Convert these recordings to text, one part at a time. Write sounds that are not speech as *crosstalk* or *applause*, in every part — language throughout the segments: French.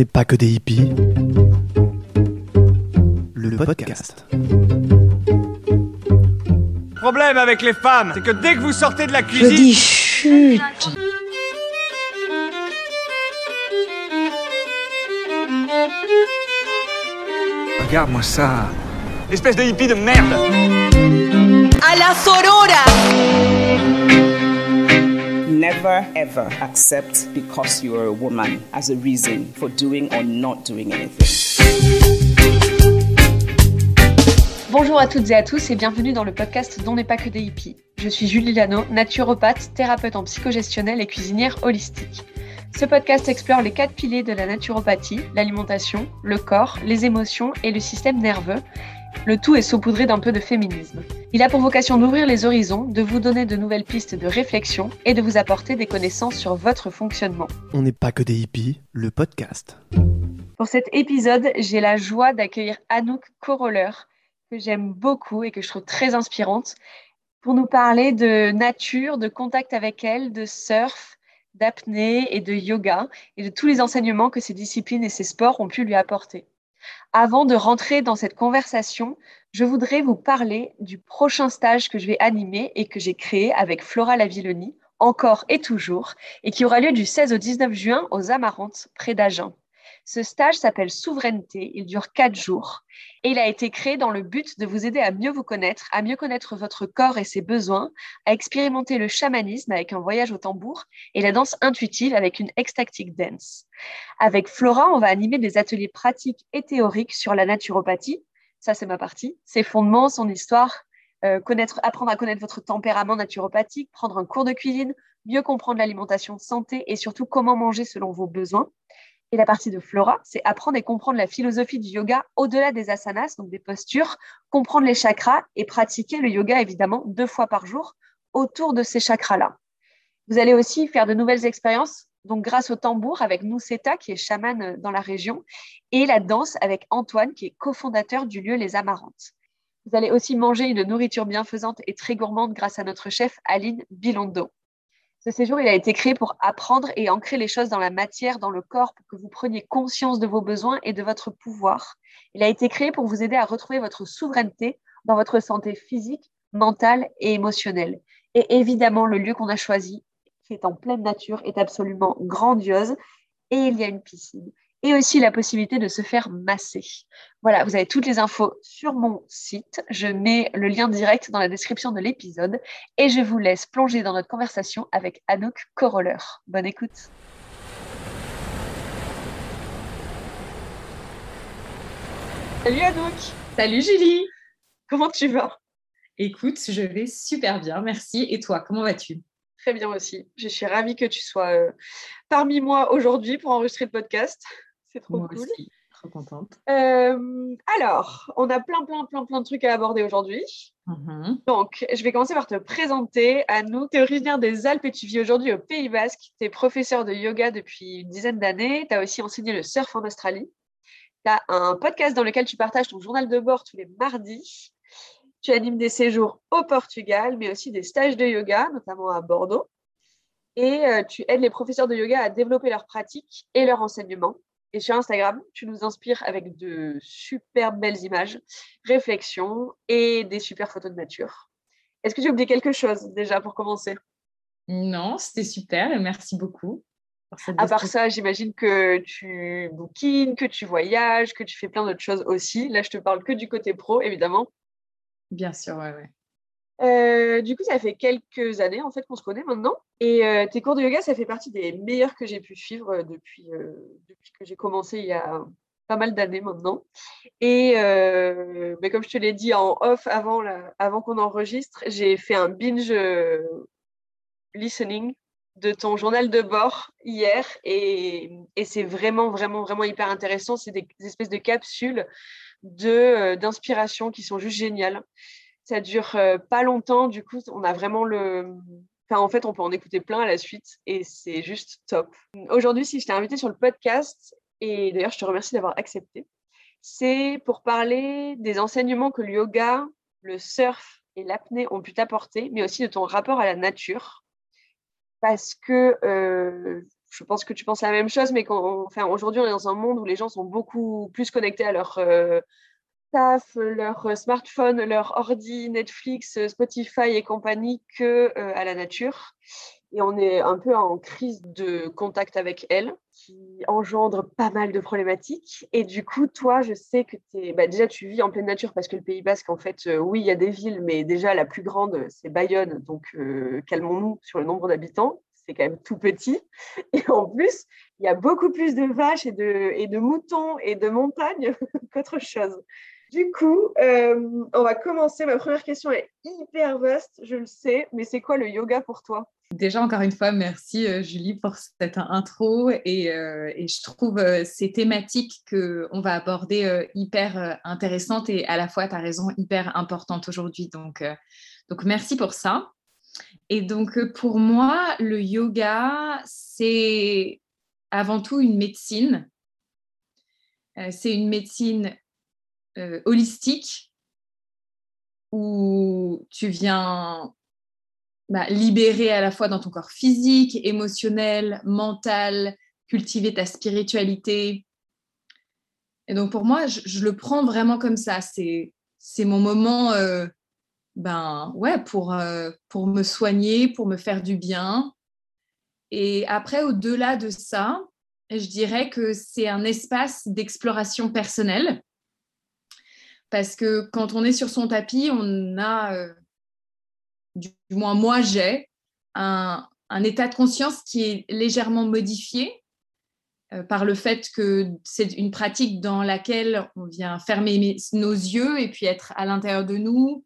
n'est pas que des hippies. Le podcast. Problème avec les femmes, c'est que dès que vous sortez de la Je cuisine, dis chut. regarde-moi ça. Espèce de hippie de merde. À la sorora. Never ever accept because you are a woman as a reason for doing or not doing anything. Bonjour à toutes et à tous et bienvenue dans le podcast dont n'est pas que des hippies. Je suis Julie Lano, naturopathe, thérapeute en psychogestionnelle et cuisinière holistique. Ce podcast explore les quatre piliers de la naturopathie, l'alimentation, le corps, les émotions et le système nerveux. Le tout est saupoudré d'un peu de féminisme. Il a pour vocation d'ouvrir les horizons, de vous donner de nouvelles pistes de réflexion et de vous apporter des connaissances sur votre fonctionnement. On n'est pas que des hippies, le podcast. Pour cet épisode, j'ai la joie d'accueillir Anouk Coroller, que j'aime beaucoup et que je trouve très inspirante, pour nous parler de nature, de contact avec elle, de surf, d'apnée et de yoga, et de tous les enseignements que ces disciplines et ces sports ont pu lui apporter. Avant de rentrer dans cette conversation, je voudrais vous parler du prochain stage que je vais animer et que j'ai créé avec Flora Lavilloni, encore et toujours, et qui aura lieu du 16 au 19 juin aux Amarantes, près d'Agen. Ce stage s'appelle Souveraineté, il dure quatre jours et il a été créé dans le but de vous aider à mieux vous connaître, à mieux connaître votre corps et ses besoins, à expérimenter le chamanisme avec un voyage au tambour et la danse intuitive avec une ecstatic dance. Avec Flora, on va animer des ateliers pratiques et théoriques sur la naturopathie. Ça, c'est ma partie. Ses fondements, son histoire, euh, apprendre à connaître votre tempérament naturopathique, prendre un cours de cuisine, mieux comprendre l'alimentation santé et surtout comment manger selon vos besoins. Et la partie de Flora, c'est apprendre et comprendre la philosophie du yoga au-delà des asanas, donc des postures, comprendre les chakras et pratiquer le yoga évidemment deux fois par jour autour de ces chakras-là. Vous allez aussi faire de nouvelles expériences, donc grâce au tambour avec Nuseta, qui est chamane dans la région, et la danse avec Antoine, qui est cofondateur du lieu Les Amarantes. Vous allez aussi manger une nourriture bienfaisante et très gourmande grâce à notre chef Aline Bilondo. Ce séjour, il a été créé pour apprendre et ancrer les choses dans la matière, dans le corps, pour que vous preniez conscience de vos besoins et de votre pouvoir. Il a été créé pour vous aider à retrouver votre souveraineté dans votre santé physique, mentale et émotionnelle. Et évidemment, le lieu qu'on a choisi, qui est en pleine nature, est absolument grandiose. Et il y a une piscine. Et aussi la possibilité de se faire masser. Voilà, vous avez toutes les infos sur mon site. Je mets le lien direct dans la description de l'épisode et je vous laisse plonger dans notre conversation avec Anouk Coroller. Bonne écoute. Salut Anouk, Salut Julie comment tu vas? Écoute, je vais super bien, merci. Et toi, comment vas-tu? Très bien aussi. Je suis ravie que tu sois euh, parmi moi aujourd'hui pour enregistrer le podcast. C'est trop Moi cool. aussi, trop contente. Euh, alors, on a plein, plein, plein, plein de trucs à aborder aujourd'hui. Mhm. Donc, je vais commencer par te présenter. Anouk, tu es originaire des Alpes et tu vis aujourd'hui au Pays Basque. Tu es professeur de yoga depuis une dizaine d'années. Tu as aussi enseigné le surf en Australie. Tu as un podcast dans lequel tu partages ton journal de bord tous les mardis. Tu animes des séjours au Portugal, mais aussi des stages de yoga, notamment à Bordeaux. Et euh, tu aides les professeurs de yoga à développer leurs pratiques et leur enseignement. Et sur Instagram, tu nous inspires avec de super belles images, réflexions et des super photos de nature. Est-ce que j'ai oublié quelque chose déjà pour commencer? Non, c'était super et merci beaucoup. À part ça, j'imagine que tu bouquines, que tu voyages, que tu fais plein d'autres choses aussi. Là, je te parle que du côté pro, évidemment. Bien sûr, ouais, ouais. Euh, du coup, ça fait quelques années en fait qu'on se connaît maintenant. Et euh, tes cours de yoga, ça fait partie des meilleurs que j'ai pu suivre euh, depuis, que j'ai commencé il y a pas mal d'années maintenant. Et mais comme je te l'ai dit en off avant, qu'on enregistre, j'ai fait un binge listening de ton journal de bord hier et, c'est vraiment, vraiment, vraiment hyper intéressant. C'est des, espèces de capsules d'inspiration qui sont juste géniales. Ça dure euh, pas longtemps, du coup, on a vraiment le. Enfin, en fait, on peut en écouter plein à la suite et c'est juste top. Aujourd'hui, si je t'ai invité sur le podcast, et d'ailleurs, je te remercie d'avoir accepté, c'est pour parler des enseignements que le yoga, le surf et l'apnée ont pu t'apporter, mais aussi de ton rapport à la nature. Parce que euh, je pense que tu penses la même chose, mais enfin, aujourd'hui, on est dans un monde où les gens sont beaucoup plus connectés à leur euh, taf, leur smartphone, leur ordi, Netflix, Spotify et compagnie que euh, à la nature. Et on est un peu en crise de contact avec elle, qui engendre pas mal de problématiques. Et du coup, toi, je sais que es, bah, déjà tu vis en pleine nature parce que le Pays Basque, en fait, euh, oui, il y a des villes, mais déjà la plus grande, c'est Bayonne. Donc, calmons-nous sur le nombre d'habitants c'est quand même tout petit. *laughs* Et en plus, il y a beaucoup plus de vaches et de moutons et de montagnes *laughs* qu'autre chose. Du coup, euh, on va commencer. Ma première question est hyper vaste, je le sais, mais c'est quoi le yoga pour toi? Déjà, encore une fois, merci euh, Julie pour cette intro et, euh, je trouve ces thématiques qu'on va aborder hyper intéressantes et à la fois, tu as raison, hyper importantes aujourd'hui. Donc, donc, merci pour ça. Et donc, pour moi, le yoga, c'est avant tout une médecine. C'est une médecine euh, holistique où tu viens bah, libérer à la fois dans ton corps physique, émotionnel, mental, cultiver ta spiritualité. Et donc, pour moi, je, le prends vraiment comme ça. C'est mon moment ben ouais, pour, euh, pour me soigner, pour me faire du bien. Et après, au-delà de ça, je dirais que c'est un espace d'exploration personnelle. Parce que quand on est sur son tapis, on a, euh, du, moins moi j'ai, un, état de conscience qui est légèrement modifié euh, par le fait que c'est une pratique dans laquelle on vient fermer nos yeux et puis être à l'intérieur de nous,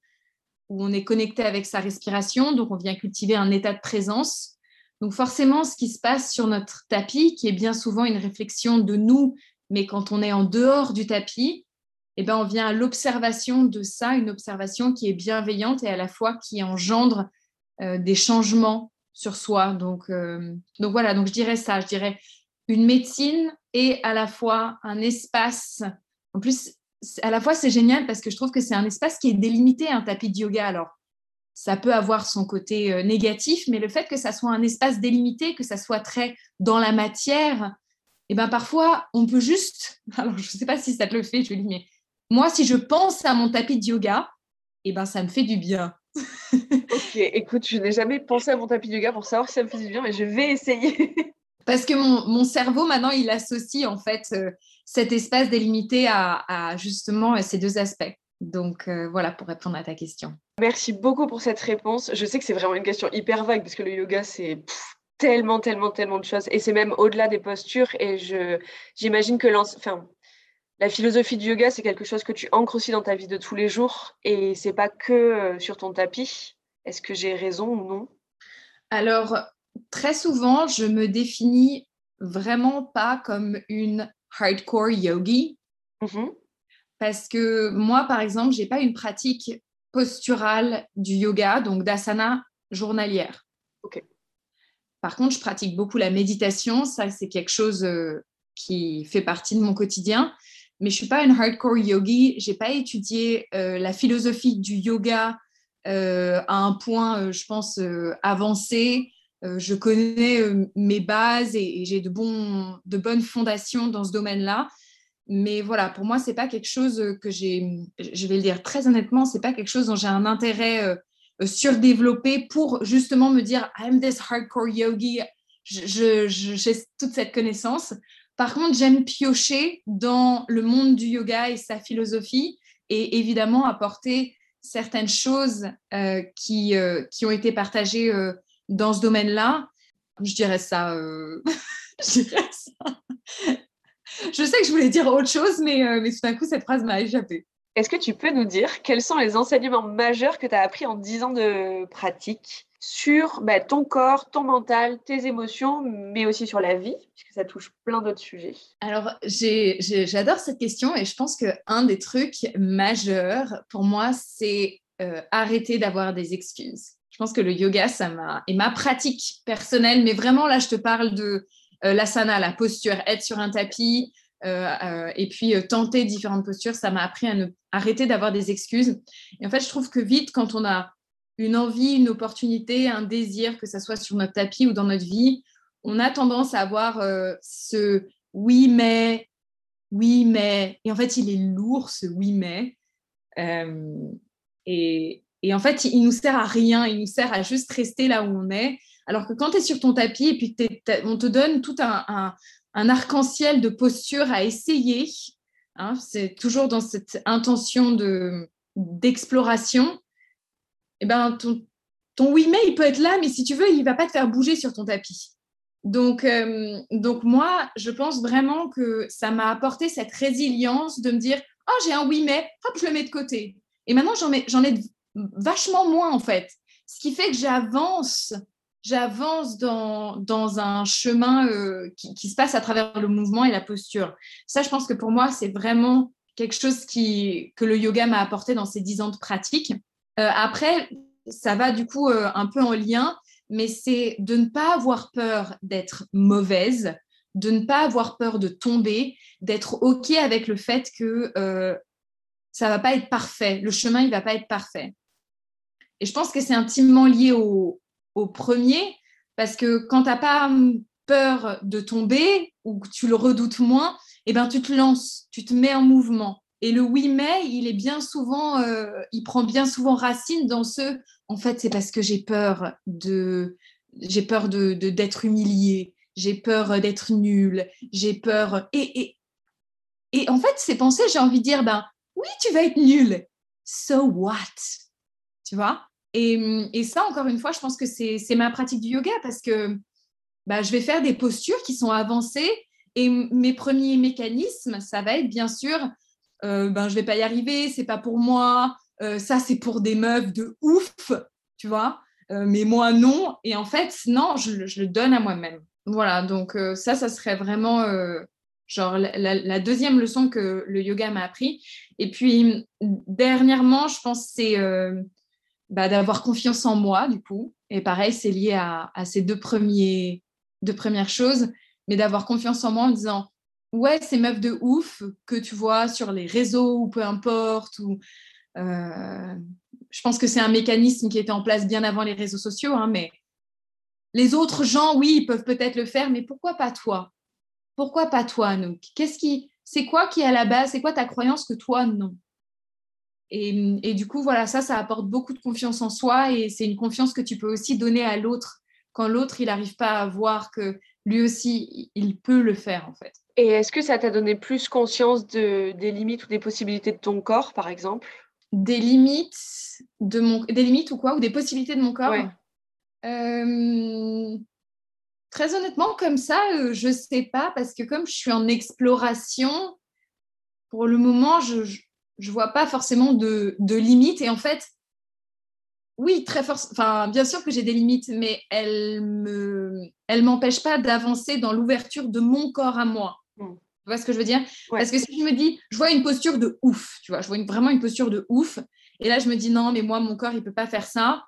où on est connecté avec sa respiration, donc on vient cultiver un état de présence. Donc forcément, ce qui se passe sur notre tapis, qui est bien souvent une réflexion de nous, mais quand on est en dehors du tapis, eh ben, on vient à l'observation de ça, une observation qui est bienveillante et à la fois qui engendre euh, des changements sur soi. Donc, euh, donc voilà, donc je dirais ça, je dirais une médecine et à la fois un espace. En plus, à la fois, c'est génial parce que je trouve que c'est un espace qui est délimité, un tapis de yoga. Alors, ça peut avoir son côté euh, négatif, mais le fait que ça soit un espace délimité, que ça soit très dans la matière, et eh ben parfois, on peut juste. *laughs* Alors, je ne sais pas si ça te le fait, Julie, mais moi, si je pense à mon tapis de yoga, eh ben ça me fait du bien. *laughs* ok, écoute, je n'ai jamais pensé à mon tapis de yoga pour savoir si ça me fait du bien, mais je vais essayer. *laughs* Parce que mon, cerveau, maintenant, il associe en fait euh, cet espace délimité à, justement ces deux aspects. Donc euh, voilà pour répondre à ta question. Merci beaucoup pour cette réponse. Je sais que c'est vraiment une question hyper vague parce que le yoga, c'est tellement, tellement, tellement de choses. Et c'est même au-delà des postures. Et j'imagine que enfin, la philosophie du yoga, c'est quelque chose que tu ancres aussi dans ta vie de tous les jours. Et c'est pas que euh, sur ton tapis. Est-ce que j'ai raison ou non? Alors, très souvent, je me définis vraiment pas comme une hardcore yogi. Mm-hmm. Parce que moi, par exemple, j'ai pas une pratique posturale du yoga, donc d'asana journalière. Par contre, je pratique beaucoup la méditation. Ça, c'est quelque chose euh, qui fait partie de mon quotidien. Mais je suis pas une hardcore yogi. J'ai pas étudié euh, la philosophie du yoga euh, à un point, je pense, avancé. Euh, je connais euh, mes bases et, j'ai de, bonnes fondations dans ce domaine-là. Mais voilà, pour moi, c'est pas quelque chose que j'ai, je vais le dire très honnêtement, c'est pas quelque chose dont j'ai un intérêt euh, surdéveloppé pour justement me dire I'm this hardcore yogi, j'ai toute cette connaissance. Par contre, j'aime piocher dans le monde du yoga et sa philosophie et évidemment apporter certaines choses qui, qui ont été partagées dans ce domaine-là, je dirais ça. Euh, *laughs* je sais que je voulais dire autre chose, mais, euh, mais tout d'un coup, cette phrase m'a échappé. Est-ce que tu peux nous dire quels sont les enseignements majeurs que tu as appris en 10 ans de pratique sur bah, ton corps, ton mental, tes émotions, mais aussi sur la vie, puisque ça touche plein d'autres sujets? Alors, j'adore cette question et je pense qu'un des trucs majeurs pour moi, c'est euh, arrêter d'avoir des excuses. Je pense que le yoga, ça m'a et ma pratique personnelle, mais vraiment là, je te parle de euh, l'asana, la posture, être sur un tapis et puis tenter différentes postures. Ça m'a appris à ne arrêter d'avoir des excuses. Et en fait, je trouve que vite, quand on a une envie, une opportunité, un désir, que ça soit sur notre tapis ou dans notre vie, on a tendance à avoir euh, ce oui, mais, oui, mais. Et en fait, il est lourd, ce oui, mais. Euh, et, en fait, il nous sert à rien. Il nous sert à juste rester là où on est. Alors que quand tu es sur ton tapis et puis on te donne tout un, un arc-en-ciel de postures à essayer, hein, c'est toujours dans cette intention de d'exploration, eh ben ton, ton oui mais il peut être là, mais si tu veux, il va pas te faire bouger sur ton tapis. Donc, euh, donc moi, je pense vraiment que ça m'a apporté cette résilience de me dire, oh j'ai un oui mais, hop, je le mets de côté. Et maintenant, j'en j'en ai vachement moins en fait. Ce qui fait que j'avance, j'avance dans, dans un chemin euh, qui, se passe à travers le mouvement et la posture. Ça, je pense que pour moi, c'est vraiment quelque chose qui, que le yoga m'a apporté dans ces dix ans de pratique. Euh, après, ça va du coup euh, un peu en lien, mais c'est de ne pas avoir peur d'être mauvaise, de ne pas avoir peur de tomber, d'être OK avec le fait que ça va pas être parfait, le chemin, il va pas être parfait. Et je pense que c'est intimement lié au, au premier, parce que quand tu n'as pas peur de tomber ou que tu le redoutes moins, eh ben, tu te lances, tu te mets en mouvement. Et le oui mais, il est bien souvent, euh, il prend bien souvent racine dans ce, en fait, c'est parce que j'ai peur de, j'ai peur de d'être humilié, j'ai peur d'être nul, j'ai peur. Et, et, et en fait, ces pensées, j'ai envie de dire, ben oui, tu vas être nul. So what? Tu vois? Et, ça, encore une fois, je pense que c'est ma pratique du yoga parce que ben, je vais faire des postures qui sont avancées et mes premiers mécanismes, ça va être bien sûr, euh, ben, je vais pas y arriver, c'est pas pour moi, euh, ça c'est pour des meufs de ouf, tu vois, euh, mais moi non. Et en fait, non, je, le donne à moi-même. Voilà, donc euh, ça, ça serait vraiment genre la, la, deuxième leçon que le yoga m'a appris. Et puis, dernièrement, je pense c'est bah, d'avoir confiance en moi, du coup. Et pareil, c'est lié à, ces deux, premiers, deux premières choses mais d'avoir confiance en moi en disant ouais, ces meufs de ouf que tu vois sur les réseaux ou peu importe. Ou, euh, je pense que c'est un mécanisme qui était en place bien avant les réseaux sociaux, hein, mais les autres gens, oui, ils peuvent peut-être le faire, mais pourquoi pas toi? Pourquoi pas toi, Anouk? Qu'est-ce qui, c'est quoi qui est à la base C'est quoi ta croyance que toi, non? Et, et, du coup, voilà, ça, ça apporte beaucoup de confiance en soi et c'est une confiance que tu peux aussi donner à l'autre quand l'autre, il n'arrive pas à voir que lui aussi, il peut le faire en fait. Et est-ce que ça t'a donné plus conscience de, des limites ou des possibilités de ton corps, par exemple? Des limites de mon, des limites ou quoi, ou des possibilités de mon corps? Euh, Très honnêtement, comme ça, euh, je sais pas parce que comme je suis en exploration, pour le moment, je je vois pas forcément de, de limites et en fait, oui, très fort. Enfin, bien sûr que j'ai des limites, mais elles me, elles m'empêchent pas d'avancer dans l'ouverture de mon corps à moi. Hmm. Tu vois ce que je veux dire? Parce que si je me dis, je vois une posture de ouf, tu vois, je vois vraiment une posture de ouf, et là je me dis non, mais moi mon corps il peut pas faire ça.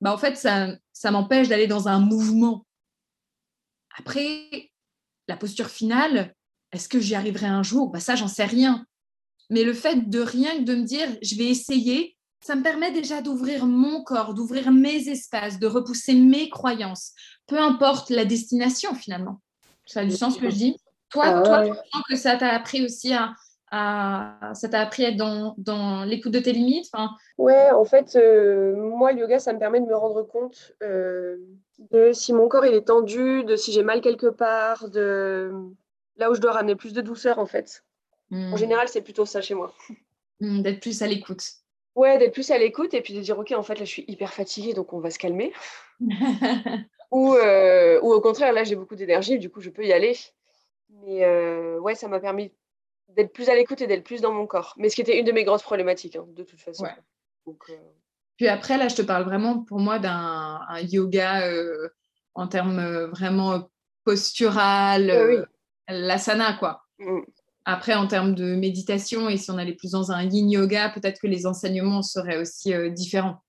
Bah en fait ça, ça m'empêche d'aller dans un mouvement. Après, la posture finale, est-ce que j'y arriverai un jour? Bah ça j'en sais rien. Mais le fait de rien que de me dire, je vais essayer, ça me permet déjà d'ouvrir mon corps, d'ouvrir mes espaces, de repousser mes croyances, peu importe la destination finalement. Ça a du sens ce que je dis? Toi, ah toi tu sens que ça t'a appris aussi à, ça t'a appris à être dans, dans l'écoute de tes limites enfin... Ouais, en fait, euh, moi, le yoga, ça me permet de me rendre compte euh, de si mon corps il est tendu, de si j'ai mal quelque part, de là où je dois ramener plus de douceur, en fait. En hmm. général, c'est plutôt ça chez moi. Hmm, d'être plus à l'écoute. Ouais, d'être plus à l'écoute et puis de dire, OK, en fait, là, je suis hyper fatiguée, donc on va se calmer. *laughs* ou, euh, ou au contraire, là, j'ai beaucoup d'énergie, du coup, je peux y aller. Mais euh, ouais, ça m'a permis d'être plus à l'écoute et d'être plus dans mon corps. Mais ce qui était une de mes grosses problématiques, hein, de toute façon. Donc, euh... Puis après, là, je te parle vraiment pour moi d'un yoga euh, en termes euh, vraiment postural, oui. l'asana, quoi. Mm. Après, en termes de méditation, et si on allait plus dans un yin yoga, peut-être que les enseignements seraient aussi euh, différents.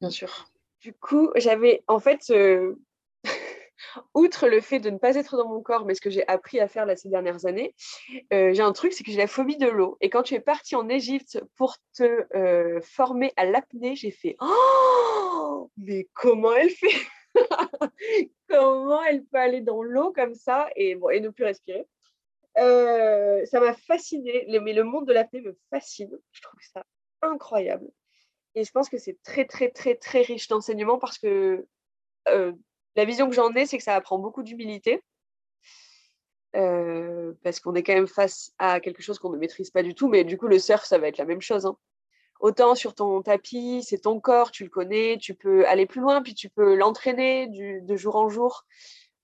Bien sûr. Du coup, j'avais en fait, euh... *laughs* outre le fait de ne pas être dans mon corps, mais ce que j'ai appris à faire là, ces dernières années, euh, j'ai un truc, c'est que j'ai la phobie de l'eau. Et quand tu es parti en Égypte pour te former à l'apnée, j'ai fait Oh, mais comment elle fait? *laughs* Comment elle peut aller dans l'eau comme ça et, bon, et ne plus respirer? Euh, Ça m'a fasciné, mais le monde de l'apnée me fascine. Je trouve ça incroyable. Et je pense que c'est très, très, très, très riche d'enseignement parce que euh, la vision que j'en ai, c'est que ça apprend beaucoup d'humilité. Euh, parce qu'on est quand même face à quelque chose qu'on ne maîtrise pas du tout. Mais du coup, le surf, ça va être la même chose. hein. Autant sur ton tapis, c'est ton corps, tu le connais, tu peux aller plus loin, puis tu peux l'entraîner de jour en jour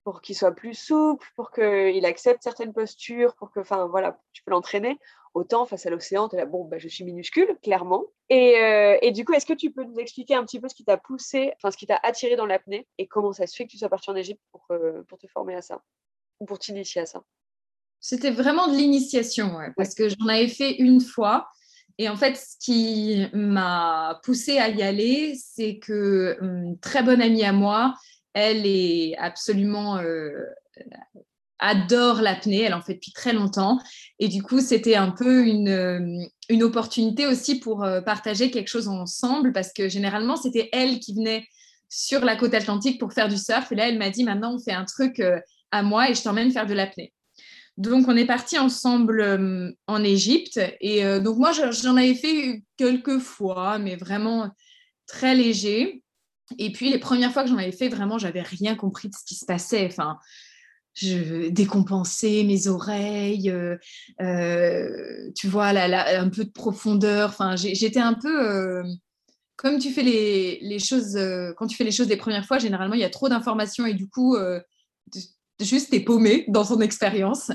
pour qu'il soit plus souple, pour qu'il accepte certaines postures, pour que, enfin voilà, tu peux l'entraîner. Autant face à l'océan, tu es là, bon, bah, je suis minuscule, clairement. Et, euh, et du coup, est-ce que tu peux nous expliquer un petit peu ce qui t'a poussé, enfin ce qui t'a attiré dans l'apnée et comment ça se fait que tu sois parti en Égypte pour, euh, pour te former à ça ou pour t'initier à ça? C'était vraiment de l'initiation, ouais, parce que j'en avais fait une fois. Et en fait, ce qui m'a poussée à y aller, c'est que une très bonne amie à moi, elle est absolument euh, adore l'apnée, elle en fait depuis très longtemps. Et du coup, c'était un peu une, euh, une opportunité aussi pour euh, partager quelque chose ensemble, parce que généralement, c'était elle qui venait sur la côte atlantique pour faire du surf. Et là, elle m'a dit, maintenant, on fait un truc à moi et je t'emmène faire de l'apnée. Donc, on est parti ensemble en Égypte. Et donc, moi, je- j'en avais fait quelques fois, mais vraiment très léger. Et puis, les premières fois que j'en avais fait, vraiment, j'avais rien compris de ce qui se passait. Enfin, je décompensais mes oreilles, euh, euh, tu vois, là, un peu de profondeur. Enfin, j'étais un peu euh, comme tu fais les, les choses, quand tu fais les choses des premières fois, généralement, il y a trop d'informations et du coup, juste t'es paumé dans son expérience.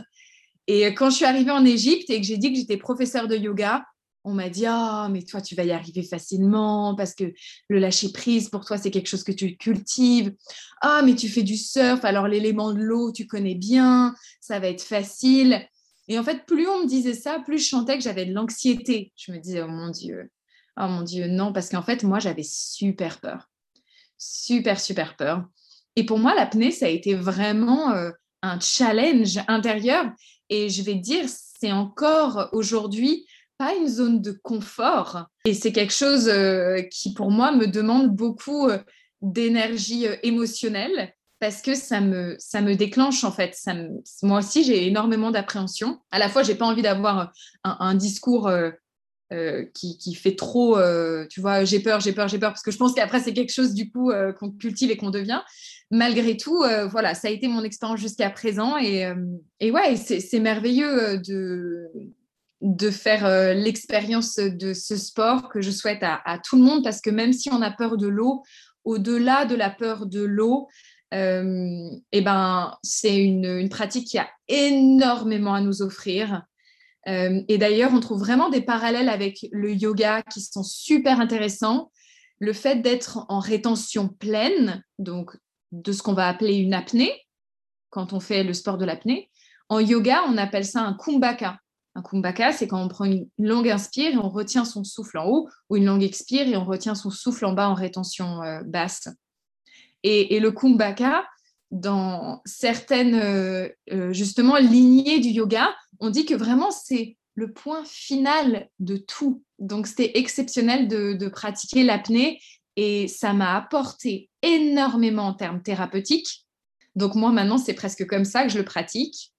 Et quand je suis arrivée en Égypte et que j'ai dit que j'étais professeure de yoga, on m'a dit Ah, mais toi, tu vas y arriver facilement parce que le lâcher prise, pour toi, c'est quelque chose que tu cultives. Ah, mais tu fais du surf, alors l'élément de l'eau, tu connais bien, ça va être facile. Et en fait, plus on me disait ça, plus je sentais que j'avais de l'anxiété. Je me disais Oh mon Dieu, oh mon Dieu, non, parce qu'en fait, moi, j'avais super peur. Super, super peur. Et pour moi, l'apnée, ça a été vraiment euh, un challenge intérieur. Et je vais dire, c'est encore aujourd'hui pas une zone de confort. Et c'est quelque chose euh, qui, pour moi, me demande beaucoup euh, d'énergie euh, émotionnelle parce que ça me, ça me déclenche, en fait. Moi aussi, j'ai énormément d'appréhension. À la fois, j'ai pas envie d'avoir un, discours qui, qui fait trop, tu vois, j'ai peur, j'ai peur, j'ai peur, parce que je pense qu'après, c'est quelque chose, du coup, qu'on cultive et qu'on devient. Malgré tout, voilà, ça a été mon expérience jusqu'à présent. Et, et ouais, c'est merveilleux de, de faire euh, l'expérience de ce sport que je souhaite à, tout le monde, parce que même si on a peur de l'eau, au-delà de la peur de l'eau, euh, eh ben, c'est une, une pratique qui a énormément à nous offrir. Euh, et d'ailleurs, on trouve vraiment des parallèles avec le yoga qui sont super intéressants. Le fait d'être en rétention pleine, donc de ce qu'on va appeler une apnée, quand on fait le sport de l'apnée. En yoga, on appelle ça un kumbhaka. Un kumbhaka, c'est quand on prend une longue inspire et on retient son souffle en haut, ou une longue expire et on retient son souffle en bas en rétention euh, basse. Et, le kumbhaka, dans certaines euh, euh, justement lignées du yoga, on dit que vraiment c'est le point final de tout. Donc c'était exceptionnel de pratiquer l'apnée et ça m'a apporté énormément en termes thérapeutiques. Donc moi maintenant c'est presque comme ça que je le pratique.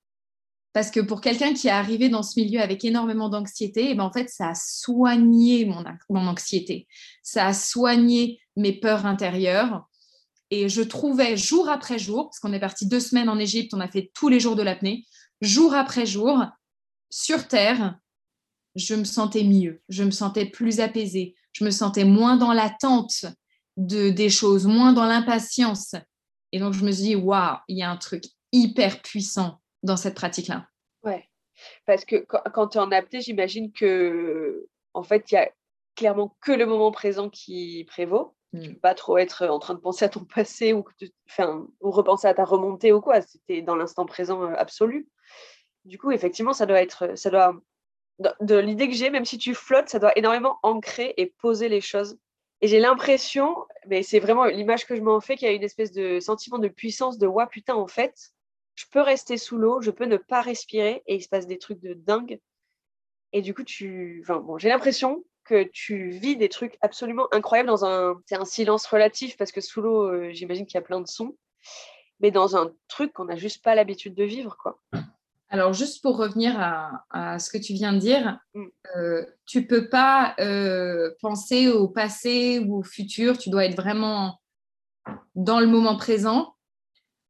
Parce que pour quelqu'un qui est arrivé dans ce milieu avec énormément d'anxiété, eh ben en fait, ça a soigné mon, anxiété. Ça a soigné mes peurs intérieures. Et je trouvais jour après jour, parce qu'on est parti deux semaines en Égypte, on a fait tous les jours de l'apnée, jour après jour, sur Terre, je me sentais mieux, je me sentais plus apaisée, je me sentais moins dans l'attente de, des choses, moins dans l'impatience. Et donc, je me suis dit, waouh, il y a un truc hyper puissant dans cette pratique-là? Ouais, parce que quand, quand tu es en apnée, j'imagine que en fait, il y a clairement que le moment présent qui prévaut. Mm. Tu peux pas trop être en train de penser à ton *laughs* passé ou, tu- ou repenser à ta remontée ou quoi. C'était dans l'instant présent euh, absolu. Du coup, effectivement, ça doit être, ça doit, de, de l'idée que j'ai, même si tu flottes, ça doit énormément ancrer et poser les choses. Et j'ai l'impression, mais c'est vraiment l'image que je m'en fais, qu'il y a une espèce de sentiment de puissance de ouais, putain, en fait, je peux rester sous l'eau, je peux ne pas respirer et il se passe des trucs de dingue. Et du coup, tu. Enfin, bon, j'ai l'impression que tu vis des trucs absolument incroyables dans un, c'est un silence relatif parce que sous l'eau, euh, j'imagine qu'il y a plein de sons, mais dans un truc qu'on n'a juste pas l'habitude de vivre, quoi. Alors, juste pour revenir à, à ce que tu viens de dire, Mm. euh, tu peux pas euh, penser au passé ou au futur, tu dois être vraiment dans le moment présent.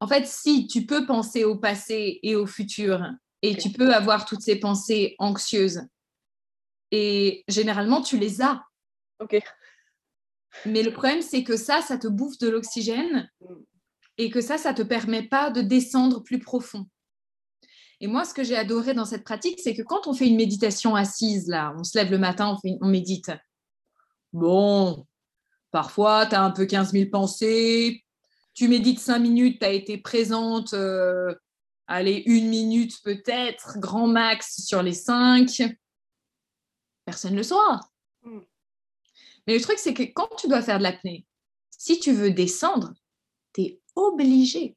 En fait, si tu peux penser au passé et au futur, et tu peux avoir toutes ces pensées anxieuses, et généralement, tu les as. Ok. Mais le problème, c'est que ça, ça te bouffe de l'oxygène Mm. et que ça, ça te permet pas de descendre plus profond. Et moi, ce que j'ai adoré dans cette pratique, c'est que quand on fait une méditation assise, là, on se lève le matin, on, fait une- on médite. Bon, parfois, tu as un peu 15 000 pensées. Tu médites 5 minutes, tu as été présente, euh, allez, une minute peut-être, grand max sur les 5. Personne ne le saura. Mm. Mais le truc, c'est que quand tu dois faire de l'apnée, si tu veux descendre, tu es obligé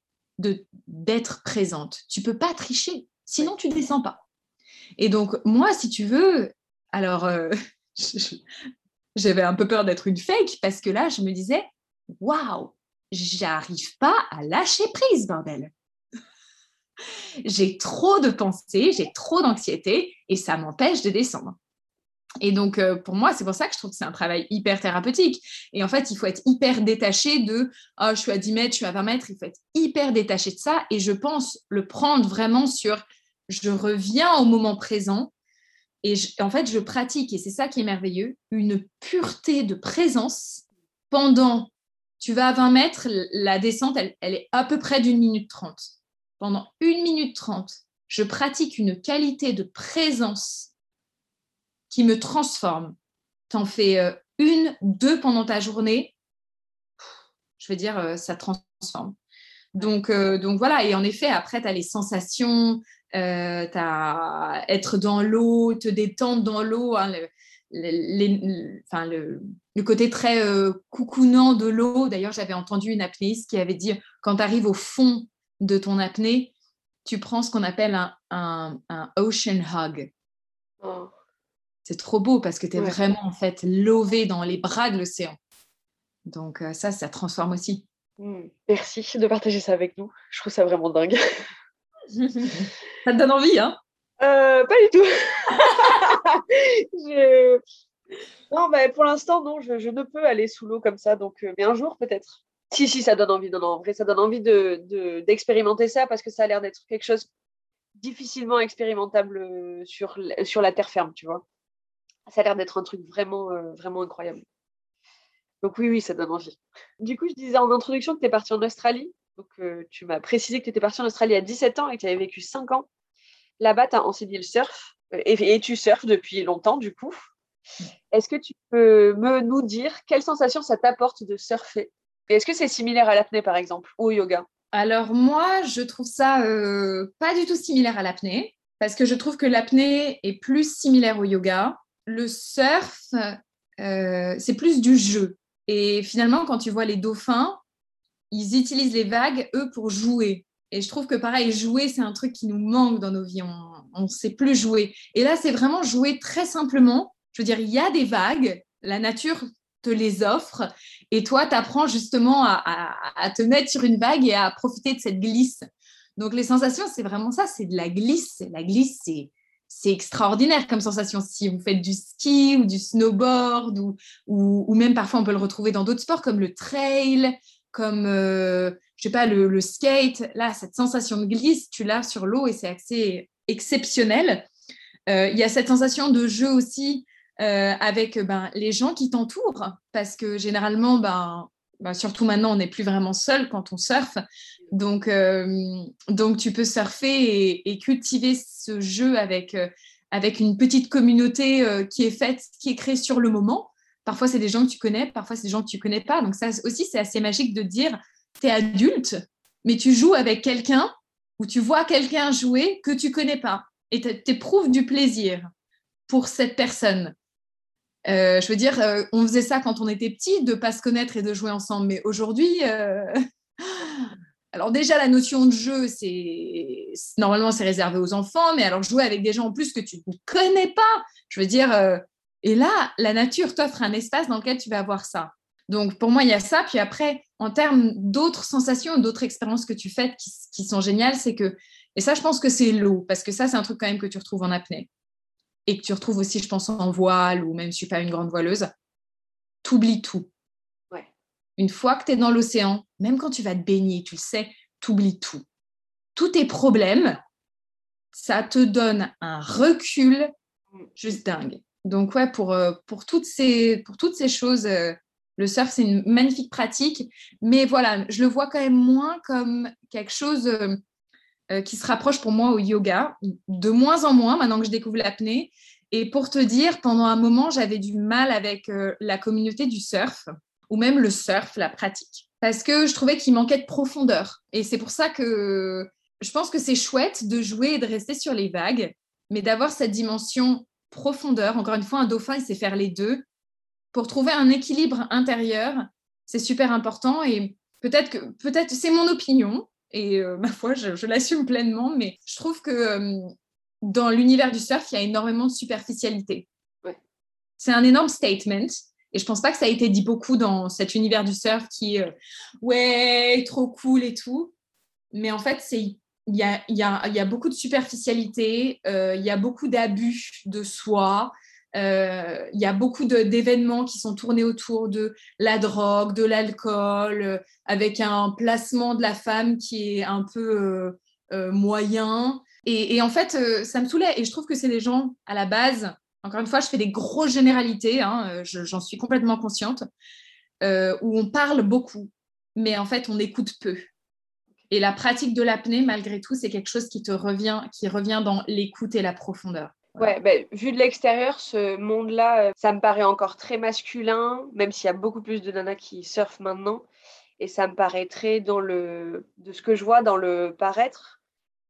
d'être présente. Tu peux pas tricher, sinon tu descends pas. Et donc, moi, si tu veux, alors, euh, *laughs* j'avais un peu peur d'être une fake parce que là, je me disais, waouh, j'arrive pas à lâcher prise, bordel. j'ai trop de pensées, j'ai trop d'anxiété et ça m'empêche de descendre. Et donc, euh, pour moi, c'est pour ça que je trouve que c'est un travail hyper thérapeutique. Et en fait, il faut être hyper détaché de oh, je suis à 10 mètres, je suis à 20 mètres. Il faut être hyper détaché de ça. Et je pense le prendre vraiment sur je reviens au moment présent. Et en fait, je pratique, et c'est ça qui est merveilleux, une pureté de présence pendant, tu vas à 20 mètres, la descente, elle, est à peu près d'une minute trente. Pendant une minute trente, je pratique une qualité de présence qui me transforme. T'en fais euh, une, deux pendant ta journée, je veux dire, euh, ça transforme. Donc, euh, donc voilà, et en effet, après, tu as les sensations, tu as être dans l'eau, te détendre dans l'eau, hein, le- les- le- enfin, le, le côté très euh, coucounant de l'eau. D'ailleurs, j'avais entendu une apnéiste qui avait dit, quand tu arrives au fond de ton apnée, tu prends ce qu'on appelle un, un, un ocean hug. Oh. C'est trop beau parce que tu es Ouais. vraiment en fait lové dans les bras de l'océan. Donc euh, ça, ça transforme aussi. Hmm. Merci de partager ça avec nous. Je trouve ça vraiment dingue. *laughs* ça te donne envie, hein? Euh, pas du tout. *laughs* *laughs* Non, bah, pour l'instant, non, je, ne peux aller sous l'eau comme ça. Donc, euh, mais un jour, peut-être. Si, si, ça donne envie. Non, non, en vrai, ça donne envie de, de- d'expérimenter ça parce que ça a l'air d'être quelque chose difficilement expérimentable euh, sur, sur la terre ferme, tu vois. Ça a l'air d'être un truc vraiment, euh, vraiment incroyable. Donc, oui, oui, ça donne envie. Du coup, je disais en introduction que tu es partie en Australie. Donc, tu m'as précisé que tu étais partie en Australie à 17 ans et que tu avais vécu 5 ans. Là-bas, tu as enseigné le surf et, tu surfes depuis longtemps, du coup. Est-ce que tu peux me nous dire quelle sensation ça t'apporte de surfer? Est-ce que c'est similaire à l'apnée, par exemple, ou au yoga? Alors moi, je trouve ça euh, pas du tout similaire à l'apnée, parce que je trouve que l'apnée est plus similaire au yoga. Le surf, euh, c'est plus du jeu. Et finalement, quand tu vois les dauphins, ils utilisent les vagues, eux, pour jouer. Et je trouve que pareil, jouer, c'est un truc qui nous manque dans nos vies. On ne sait plus jouer. Et là, c'est vraiment jouer très simplement. Je veux dire, il y a des vagues, la nature te les offre, et toi, tu apprends justement à, te mettre sur une vague et à profiter de cette glisse. Donc, les sensations, c'est vraiment ça, c'est de la glisse. La glisse, c'est, c'est extraordinaire comme sensation. Si vous faites du ski ou du snowboard, ou, ou, ou même parfois on peut le retrouver dans d'autres sports comme le trail, comme, euh, je sais pas, le, skate. Là, cette sensation de glisse, tu l'as sur l'eau et c'est assez exceptionnel. Euh, Il y a cette sensation de jeu aussi euh, avec ben, les gens qui t'entourent, parce que généralement, ben, ben, surtout maintenant, on n'est plus vraiment seul quand on surfe. Donc, euh, donc tu peux surfer et, cultiver ce jeu avec, avec une petite communauté qui est faite, qui est créée sur le moment. Parfois, c'est des gens que tu connais, parfois, c'est des gens que tu connais pas. Donc, ça aussi, c'est assez magique de dire, tu es adulte, mais tu joues avec quelqu'un ou tu vois quelqu'un jouer que tu connais pas et tu éprouves du plaisir pour cette personne. Euh, je veux dire, euh, on faisait ça quand on était petit, de pas se connaître et de jouer ensemble. Mais aujourd'hui, euh, *laughs* alors déjà la notion de jeu, c'est normalement c'est réservé aux enfants, mais alors jouer avec des gens en plus que tu ne connais pas, je veux dire, Et là, la nature t'offre un espace dans lequel tu vas avoir ça. Donc, pour moi, il y a ça. Puis après, en termes d'autres sensations, d'autres expériences que tu fais qui, qui sont géniales, c'est que, et ça, je pense que c'est l'eau, parce que ça, c'est un truc quand même que tu retrouves en apnée et que tu retrouves aussi, je pense, en voile ou même si je suis pas une grande voileuse. T'oublies tout. Ouais. Une fois que tu es dans l'océan, même quand tu vas te baigner, tu le sais, t'oublies tout. Tous tes problèmes, ça te donne un recul juste dingue. Donc ouais, pour, euh, pour, toutes, ces, pour toutes ces choses, euh, le surf, c'est une magnifique pratique. Mais voilà, je le vois quand même moins comme quelque chose euh, euh, qui se rapproche pour moi au yoga, de moins en moins maintenant que je découvre l'apnée. Et pour te dire, pendant un moment, j'avais du mal avec euh, la communauté du surf, ou même le surf, la pratique, parce que je trouvais qu'il manquait de profondeur. Et c'est pour ça que je pense que c'est chouette de jouer et de rester sur les vagues, mais d'avoir cette dimension profondeur. Encore une fois, un dauphin, il sait faire les deux. Pour trouver un équilibre intérieur, c'est super important. Et peut-être que, peut-être, c'est mon opinion, et euh, *laughs* ma foi, je, je l'assume pleinement, mais je trouve que euh, dans l'univers du surf, il y a énormément de superficialité. Ouais. C'est un énorme statement. Et je pense pas que ça a été dit beaucoup dans cet univers du surf qui est euh, ouais, trop cool et tout. Mais en fait, c'est il y a, il y, a, il y a beaucoup de superficialité, euh, il y a beaucoup d'abus de soi, euh, il y a beaucoup d'événements qui sont tournés autour de la drogue, de l'alcool, euh, avec un placement de la femme qui est un peu euh, moyen. Et, en fait, ça me saoulait. Et je trouve que c'est des gens, à la base, encore une fois, je fais des grosses généralités, hein, je- j'en suis complètement consciente, où on parle beaucoup, mais en fait, on écoute peu. Et la pratique de l'apnée, malgré tout, c'est quelque chose qui te revient, qui revient dans l'écoute et la profondeur. Ouais, ben, vu de l'extérieur, ce monde-là, euh, ça me paraît encore très masculin, même s'il y a beaucoup plus de nanas qui surfent maintenant. Et ça me paraît très dans le, de ce que je vois dans le paraître,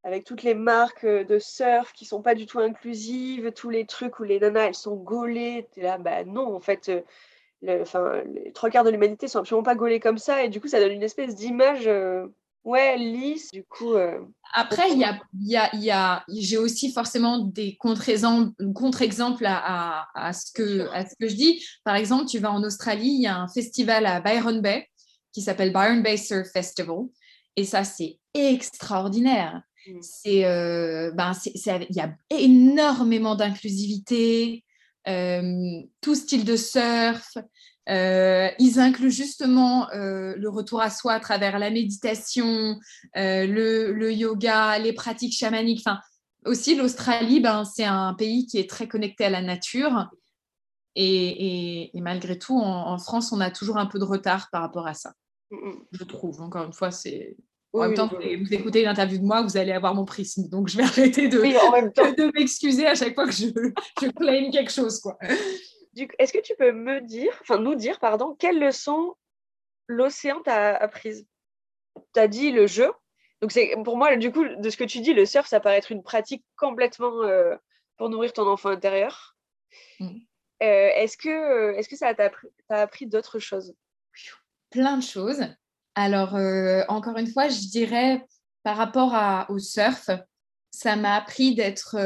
avec toutes les marques euh, de surf qui sont pas du tout inclusives, tous les trucs où les nanas, elles sont gaulées. T'es là, bah non, en fait, euh, le, les trois quarts de l'humanité sont absolument pas gaulées comme ça. Et du coup, ça donne une espèce d'image, euh, ouais, lisse. Du coup, euh, Après, il y a, y a, y a, j'ai aussi forcément des contre-exemples contre-exemples à, à, à ce que, à ce que je dis. Par exemple, tu vas en Australie, il y a un festival à Byron Bay qui s'appelle Byron Bay Surf Festival. Et ça, c'est extraordinaire. Mm. C'est, euh, ben, il y a énormément d'inclusivité, euh, tout style de surf. Euh, ils incluent justement euh, le retour à soi à travers la méditation, euh, le, le yoga, les pratiques chamaniques. Enfin, aussi, l'Australie, ben, c'est un pays qui est très connecté à la nature. Et, et- et malgré tout, en, en France, on a toujours un peu de retard par rapport à ça, je trouve. Encore une fois, c'est. En Oui, même temps, oui. vous écoutez une interview de moi, vous allez avoir mon prisme. Donc, je vais *laughs* arrêter Oui, *laughs* de m'excuser à chaque fois que je, *laughs* je claim quelque chose. Quoi. Est-ce que tu peux me dire, enfin nous dire, pardon, quelle leçon l'océan t'a apprise Tu as dit le jeu. Donc c'est pour moi, du coup, de ce que tu dis, le surf, ça paraît être une pratique complètement euh, pour nourrir ton enfant intérieur. Mm. Euh, est-ce que, euh, est-ce que ça t'a appris, d'autres choses? Plein de choses. Alors, euh, encore une fois, je dirais par rapport à- au surf, ça m'a appris d'être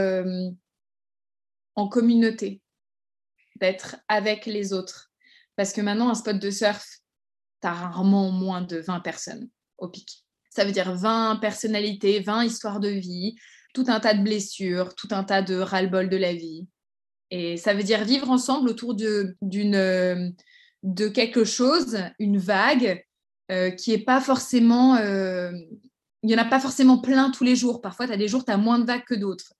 en communauté, d'être avec les autres. Parce que maintenant, un spot de surf, tu as rarement moins de 20 personnes au pic. Ça veut dire 20 personnalités, 20 histoires de vie, tout un tas de blessures, tout un tas de ras-le-bol de la vie. Et ça veut dire vivre ensemble autour de, d'une, de quelque chose, une vague, euh, qui est pas forcément. euh, il n'y en a pas forcément plein tous les jours. Parfois, tu as des jours, tu as moins de vagues que d'autres.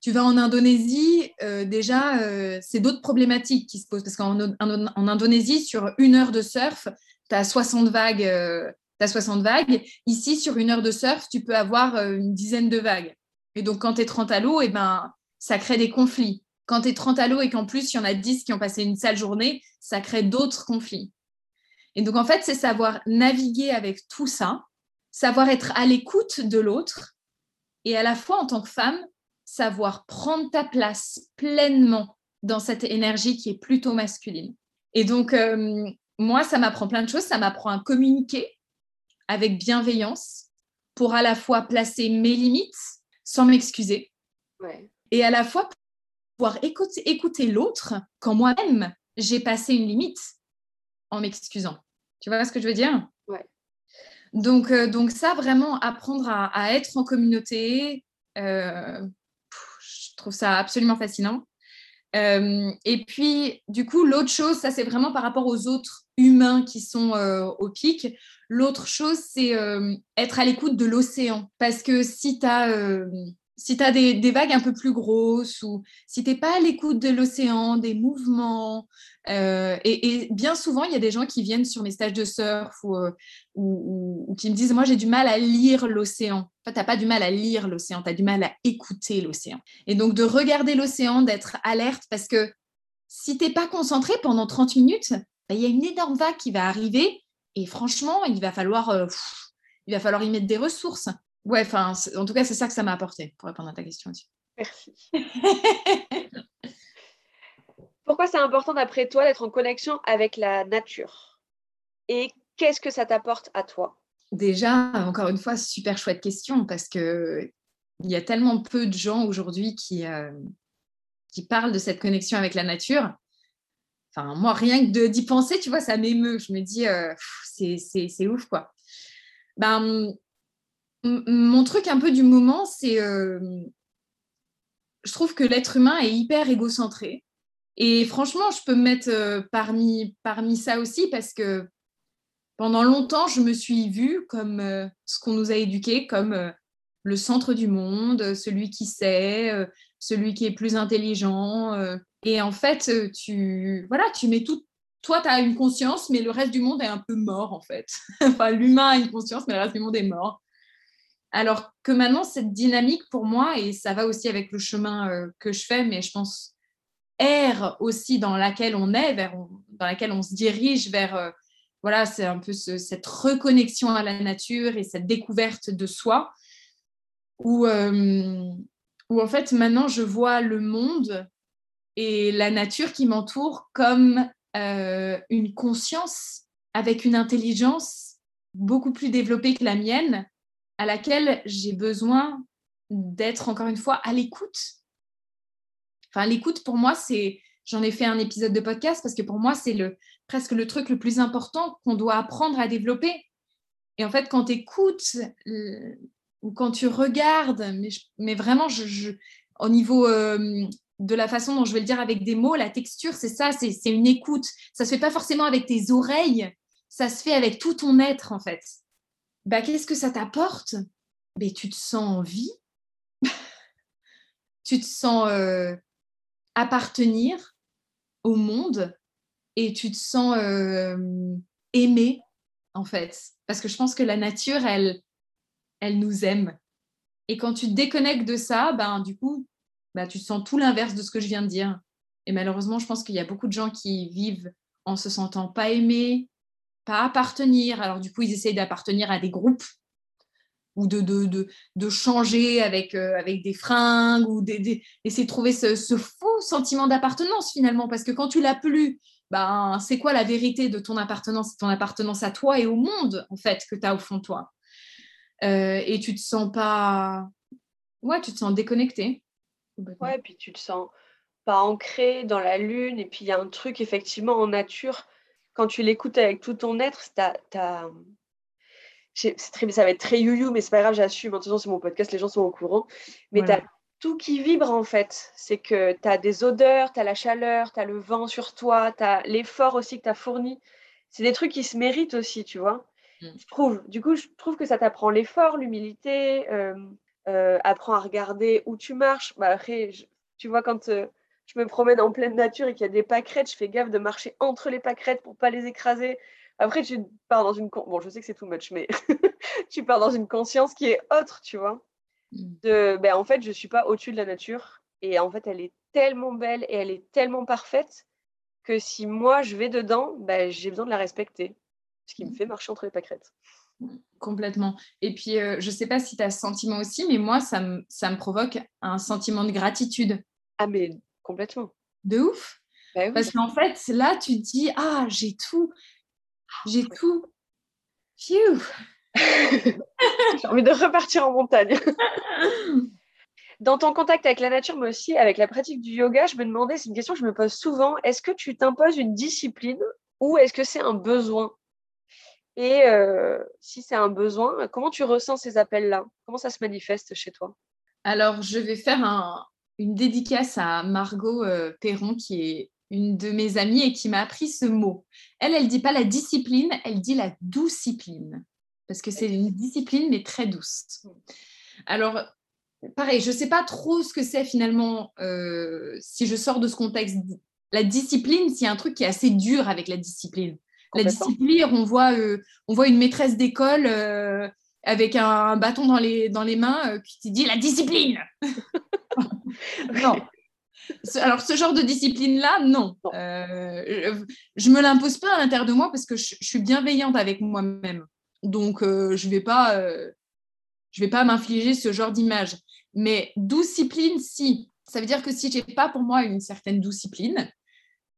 Tu vas en Indonésie, euh, déjà, euh, c'est d'autres problématiques qui se posent. Parce qu'en en- en Indonésie, sur une heure de surf, tu as 60 vagues. euh, t'as 60 vagues. Ici, sur une heure de surf, tu peux avoir euh, une dizaine de vagues. Et donc, quand tu es 30 à l'eau, eh ben, ça crée des conflits. Quand tu es 30 à l'eau et qu'en plus, il y en a 10 qui ont passé une sale journée, ça crée d'autres conflits. Et donc, en fait, c'est savoir naviguer avec tout ça, savoir être à l'écoute de l'autre et à la fois, en tant que femme, savoir prendre ta place pleinement dans cette énergie qui est plutôt masculine. Et donc, euh, moi, ça m'apprend plein de choses. Ça m'apprend à communiquer avec bienveillance pour à la fois placer mes limites sans m'excuser Ouais. et à la fois pouvoir écouter, écouter l'autre quand moi-même, j'ai passé une limite en m'excusant. Tu vois ce que je veux dire? Ouais. Donc, euh, donc ça, vraiment, apprendre à, à être en communauté, euh, trouve ça absolument fascinant. Euh, et puis, du coup, l'autre chose, ça c'est vraiment par rapport aux autres humains qui sont euh, au pic. L'autre chose, c'est euh, être à l'écoute de l'océan. Parce que si tu as, si tu as des, vagues un peu plus grosses ou si tu n'es pas à l'écoute de l'océan, des mouvements, euh, et, bien souvent, il y a des gens qui viennent sur mes stages de surf ou, euh, qui me disent, moi j'ai du mal à lire l'océan. Tu n'as pas du mal à lire l'océan, tu as du mal à écouter l'océan. Et donc de regarder l'océan, d'être alerte, parce que si tu n'es pas concentré pendant 30 minutes, bah, il y a une énorme vague qui va arriver et franchement, il va falloir, euh, il va falloir y mettre des ressources. Ouais, enfin, en tout cas, c'est ça que ça m'a apporté pour répondre à ta question aussi. Merci. *laughs* Pourquoi c'est important d'après toi d'être en connexion avec la nature? Et qu'est-ce que ça t'apporte à toi? Déjà, encore une fois, super chouette question parce que il y a tellement peu de gens aujourd'hui qui, euh, qui parlent de cette connexion avec la nature. Enfin, moi, rien que d'y penser, tu vois, ça m'émeut. Je me dis, euh, c'est- ouf, quoi. Ben, mon truc un peu du moment, c'est. euh, je trouve que l'être humain est hyper égocentré. Et franchement, je peux me mettre euh, parmi, parmi ça aussi parce que pendant longtemps, je me suis vue comme euh, ce qu'on nous a éduqué, comme euh, le centre du monde, celui qui sait, celui qui est plus intelligent. et en fait, tu, voilà, tu mets tout. Toi, tu as une conscience, mais le reste du monde est un peu mort, en fait. *laughs* enfin, l'humain a une conscience, mais le reste du monde est mort. Alors que maintenant, cette dynamique pour moi, et ça va aussi avec le chemin euh, que je fais, mais je pense ère aussi dans laquelle on est, vers, dans laquelle on se dirige vers euh, voilà, c'est un peu ce- cette reconnexion à la nature et cette découverte de soi, où, euh, où en fait maintenant je vois le monde et la nature qui m'entoure comme une conscience avec une intelligence beaucoup plus développée que la mienne, à laquelle j'ai besoin d'être encore une fois à l'écoute. Enfin, l'écoute pour moi, c'est j'en ai fait un épisode de podcast parce que pour moi, c'est le presque le truc le plus important qu'on doit apprendre à développer. Et en fait, quand tu écoutes euh, ou quand tu regardes, mais, mais vraiment, je, au niveau euh, de la façon dont je vais le dire avec des mots, la texture, c'est ça, c'est une écoute. Ça se fait pas forcément avec tes oreilles, ça se fait avec tout ton être, en fait. Bah, Qu'est-ce que ça t'apporte? Ben, Tu te sens en vie, *laughs* tu te sens euh, appartenir au monde et tu te sens euh, aimé en fait. Parce que je pense que la nature elle elle nous aime. Et quand tu te déconnectes de ça ben du coup bah, tu sens tout l'inverse de ce que je viens de dire. Et malheureusement je pense qu'il y a beaucoup de gens qui vivent en se sentant pas aimés pas appartenir alors du coup ils essayent d'appartenir à des groupes ou de, de, de, de changer avec, euh, avec des fringues ou des, des- essayer de trouver ce, ce faux sentiment d'appartenance finalement parce que quand tu l'as plus ben, c'est quoi la vérité de ton appartenance? Ton appartenance à toi et au monde en fait que tu as au fond de toi Euh, et tu te sens pas ouais tu te sens déconnecté. Ouais, puis tu te sens pas ancré dans la lune. Et puis il y a un truc, effectivement, en nature, quand tu l'écoutes avec tout ton être, très, ça va être très you mais c'est pas grave, j'assume. En tout cas, c'est mon podcast, les gens sont au courant. Mais Voilà. tu as tout qui vibre, en fait. C'est que tu as des odeurs, tu as la chaleur, tu as le vent sur toi, tu as l'effort aussi que tu as fourni. C'est des trucs qui se méritent aussi, tu vois. Mm. Je trouve. Du coup, je trouve que ça t'apprend l'effort, l'humilité, euh, euh, apprends à regarder où tu marches. Bah, après, je- tu vois, quand euh, je me promène en pleine nature et qu'il y a des pâquerettes, je fais gaffe de marcher entre les pâquerettes pour pas les écraser. Après, tu pars dans une... Bon, je sais que c'est too much, mais *laughs* tu pars dans une conscience qui est autre, tu vois. Mm. De, ben, en fait, je suis pas au-dessus de la nature. Et en fait, elle est tellement belle et elle est tellement parfaite que si moi, je vais dedans, ben, j'ai besoin de la respecter. Ce qui me fait marcher entre les pâquerettes. Complètement. Et puis, euh, je sais pas si tu as ce sentiment aussi, mais moi, ça me, ça me provoque un sentiment de gratitude Ah, mais complètement. de ouf. Oui. Parce qu'en fait, là, tu te dis, ah, j'ai tout. J'ai tout. Phew. *laughs* J'ai envie de repartir en montagne. *laughs* Dans ton contact avec la nature, mais aussi avec la pratique du yoga, je me demandais, c'est une question que je me pose souvent, est-ce que tu t'imposes une discipline ou est-ce que c'est un besoin? Et euh, si c'est un besoin, comment tu ressens ces appels-là? Comment ça se manifeste chez toi? Alors, je vais faire un- une dédicace à Margot euh, Perron, qui est une de mes amies et qui m'a appris ce mot. Elle, elle dit pas la discipline, elle dit la doucipline. Parce que c'est une discipline, mais très douce. Alors, pareil, je ne sais pas trop ce que c'est finalement, euh, si je sors de ce contexte. La discipline, c'est un truc qui est assez dur avec la discipline. La discipline, on voit, euh, on voit une maîtresse d'école avec un, bâton dans les, dans les mains euh, qui te dit la discipline. *laughs* non. Alors, ce genre de discipline-là, non. Non. Euh, je ne me l'impose pas à l'intérieur de moi parce que je, je suis bienveillante avec moi-même. Donc, euh, je ne vais pas, euh, je vais pas m'infliger ce genre d'image. Mais discipline, si. Ça veut dire que si je n'ai pas pour moi une certaine discipline,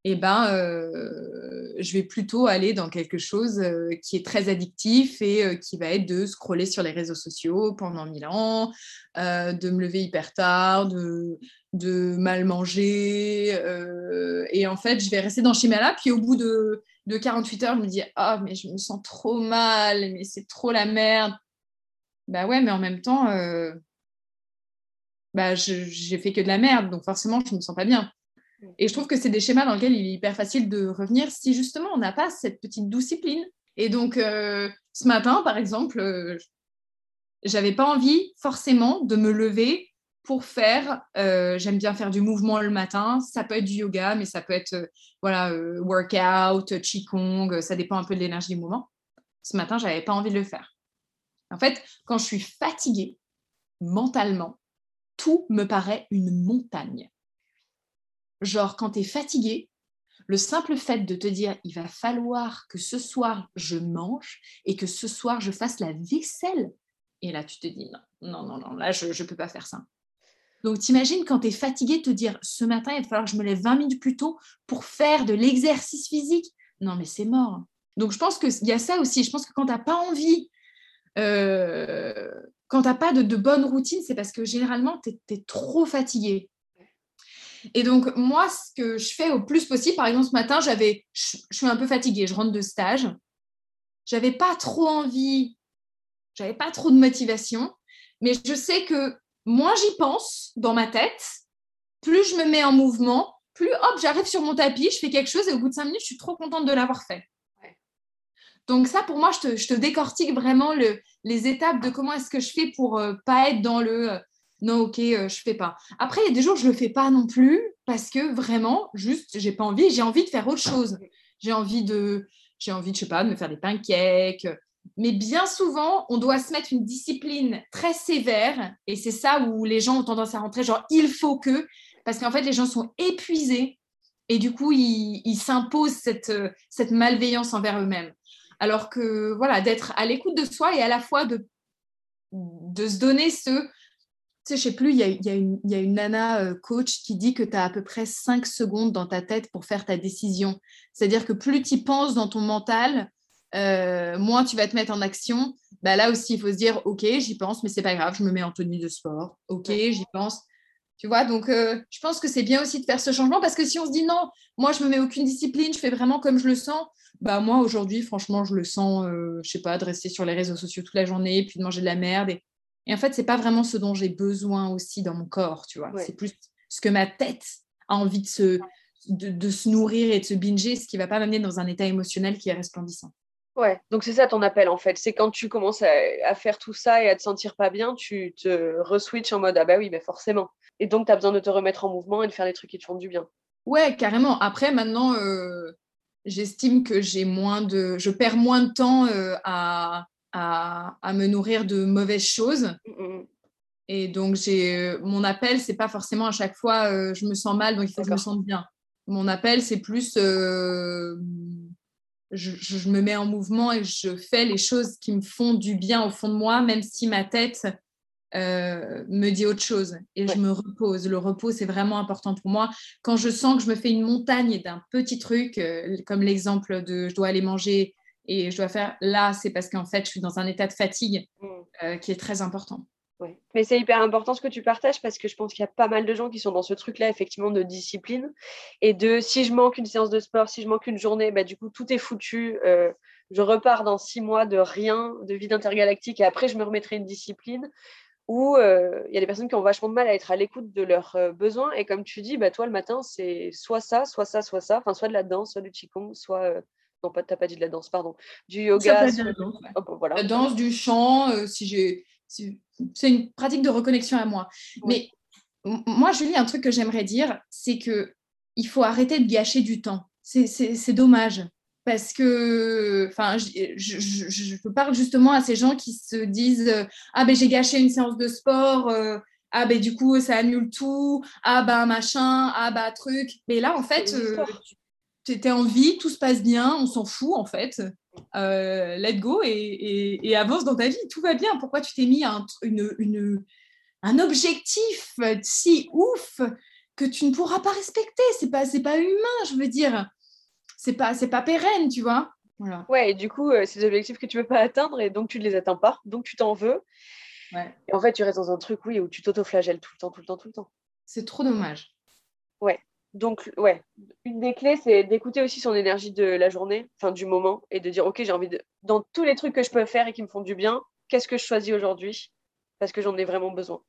eh ben, euh, je vais plutôt aller dans quelque chose euh, qui est très addictif et euh, qui va être de scroller sur les réseaux sociaux pendant mille ans, de me lever hyper tard, de, mal manger. et en fait, je vais rester dans ce schéma-là. Puis au bout de, de 48 heures, je me dis Ah, mais je me sens trop mal, mais c'est trop la merde. Bah ouais, mais en même temps, bah, j'ai fait que de la merde, donc forcément, je me sens pas bien. Et je trouve que c'est des schémas dans lesquels il est hyper facile de revenir si justement on n'a pas cette petite discipline. Et donc, euh, ce matin, par exemple, euh, j'avais pas envie forcément de me lever pour faire, euh, j'aime bien faire du mouvement le matin, ça peut être du yoga, mais ça peut être euh, voilà, workout, qigong, ça dépend un peu de l'énergie du moment. Ce matin, j'avais pas envie de le faire. En fait, quand je suis fatiguée, mentalement, tout me paraît une montagne. Genre, quand tu es fatigué, le simple fait de te dire il va falloir que ce soir je mange et que ce soir je fasse la vaisselle. Et là, tu te dis non, non, non, non, là, je ne peux pas faire ça. Donc, t'imagines quand tu es fatigué, te dire ce matin, il va falloir que je me lève 20 minutes plus tôt pour faire de l'exercice physique. Non, mais c'est mort. Donc, je pense qu'il y a ça aussi. Je pense que quand tu n'as pas envie, euh, quand tu n'as pas de, de bonne routine, c'est parce que généralement, tu es, trop fatigué. Et donc, moi, ce que je fais au plus possible, par exemple, ce matin, j'avais, je, je suis un peu fatiguée, je rentre de stage. J'avais pas trop envie, j'avais pas trop de motivation, mais je sais que moins j'y pense dans ma tête, plus je me mets en mouvement, plus hop, j'arrive sur mon tapis, je fais quelque chose et au bout de cinq minutes, je suis trop contente de l'avoir fait. Ouais. Donc ça, pour moi, je te, je te décortique vraiment le, les étapes de comment est-ce que je fais pour euh, pas être dans le euh, non, ok, euh, je fais pas. Après, il y a des jours, je le fais pas non plus parce que vraiment, juste, j'ai pas envie, j'ai envie de faire autre chose. J'ai envie de, j'ai envie, de, je sais pas, de me faire des pancakes. Mais bien souvent, on doit se mettre une discipline très sévère et c'est ça où les gens ont tendance à rentrer, genre, il faut que, parce qu'en fait, les gens sont épuisés et du coup, ils, s'imposent cette, cette malveillance envers eux-mêmes. Alors que, voilà, d'être à l'écoute de soi et à la fois de, de se donner ce sais, je sais plus, il y a, y, a une, y a une nana euh, coach qui dit que tu as à peu près 5 secondes dans ta tête pour faire ta décision. C'est-à-dire que plus tu penses dans ton mental, euh, moins tu vas te mettre en action. Bah, là aussi, il faut se dire, OK, j'y pense, mais c'est pas grave, je me mets en tenue de sport. OK, j'y pense. Tu vois, donc euh, je pense que c'est bien aussi de faire ce changement parce que si on se dit non, moi je me mets aucune discipline, je fais vraiment comme je le sens, bah moi aujourd'hui, franchement, je le sens, je sais pas, de rester sur les réseaux sociaux toute la journée, puis de manger de la merde. Et, et en fait, c'est pas vraiment ce dont j'ai besoin aussi dans mon corps, tu vois. Ouais. C'est plus ce que ma tête a envie de se, de, de se nourrir et de se binger, ce qui va pas m'amener dans un état émotionnel qui est resplendissant. Ouais, donc c'est ça ton appel en fait. C'est quand tu commences à, à, faire tout ça et à te sentir pas bien, tu te reswitches en mode ah bah oui, mais forcément. Et donc tu as besoin de te remettre en mouvement et de faire des trucs qui te font du bien. Ouais, carrément. Après, maintenant, euh, j'estime que j'ai moins de. Je perds moins de temps euh, à, à, à, me nourrir de mauvaises choses. Mm -hmm. Et donc, j'ai euh, mon appel, c'est pas forcément à chaque fois euh, je me sens mal, donc il faut que je me sente bien. Mon appel, c'est plus euh, je, je, me mets en mouvement et je fais les choses qui me font du bien au fond de moi, même si ma tête euh, me dit autre chose. Et ouais. je me repose. Le repos, c'est vraiment important pour moi. Quand je sens que je me fais une montagne d'un petit truc, comme l'exemple de je dois aller manger et je dois faire, là, c'est parce qu'en fait, je suis dans un état de fatigue Mm. euh, qui est très important. Ouais. Mais c'est hyper important ce que tu partages parce que je pense qu'il y a pas mal de gens qui sont dans ce truc-là, effectivement, de discipline et de si je manque une séance de sport, si je manque une journée, bah, du coup, tout est foutu. Euh, je repars dans six mois de rien, de vide intergalactique et après, je me remettrai une discipline où euh, il y a des personnes qui ont vachement de mal à être à l'écoute de leurs euh, besoins. Et comme tu dis, bah, toi, le matin, c'est soit ça, soit ça, soit ça, enfin, soit de la danse, soit du qigong, soit. Non, pas, t'as pas dit de la danse, pardon. Du yoga. la danse, ouais. Oh, bah, voilà. La danse, du chant, euh, si j'ai. si- C'est une pratique de reconnexion à moi. Mais moi, Julie, un truc que j'aimerais dire, c'est que il faut arrêter de gâcher du temps. C'est- C'est c'est dommage. Parce que, enfin, je, je- je- je parle justement à ces gens qui se disent euh, Ah, ben j'ai gâché une séance de sport, euh, ah, ben du coup, ça annule tout, ah, ben machin, ah, bah truc. Mais là, en fait, euh, étais en vie, tout se passe bien, on s'en fout en fait. Euh, let go et, et- et avance dans ta vie, tout va bien. Pourquoi tu t'es mis un, une, une- un objectif si ouf que tu ne pourras pas respecter? C'est pas, c'est pas humain, je veux dire. C'est pas, c'est pas pérenne, tu vois. Voilà. Ouais, et du coup, euh, c'est des objectifs que tu ne peux pas atteindre et donc tu ne les atteins pas, donc tu t'en veux. Ouais. Et en fait, tu restes dans un truc, oui, où tu t'auto-flagelles tout le temps, tout le temps, tout le temps. C'est trop dommage. Donc, ouais, une des clés, c'est d'écouter aussi son énergie de la journée, enfin du moment, et de dire, OK, j'ai envie de, dans tous les trucs que je peux faire et qui me font du bien, qu'est-ce que je choisis aujourd'hui Parce que j'en ai vraiment besoin.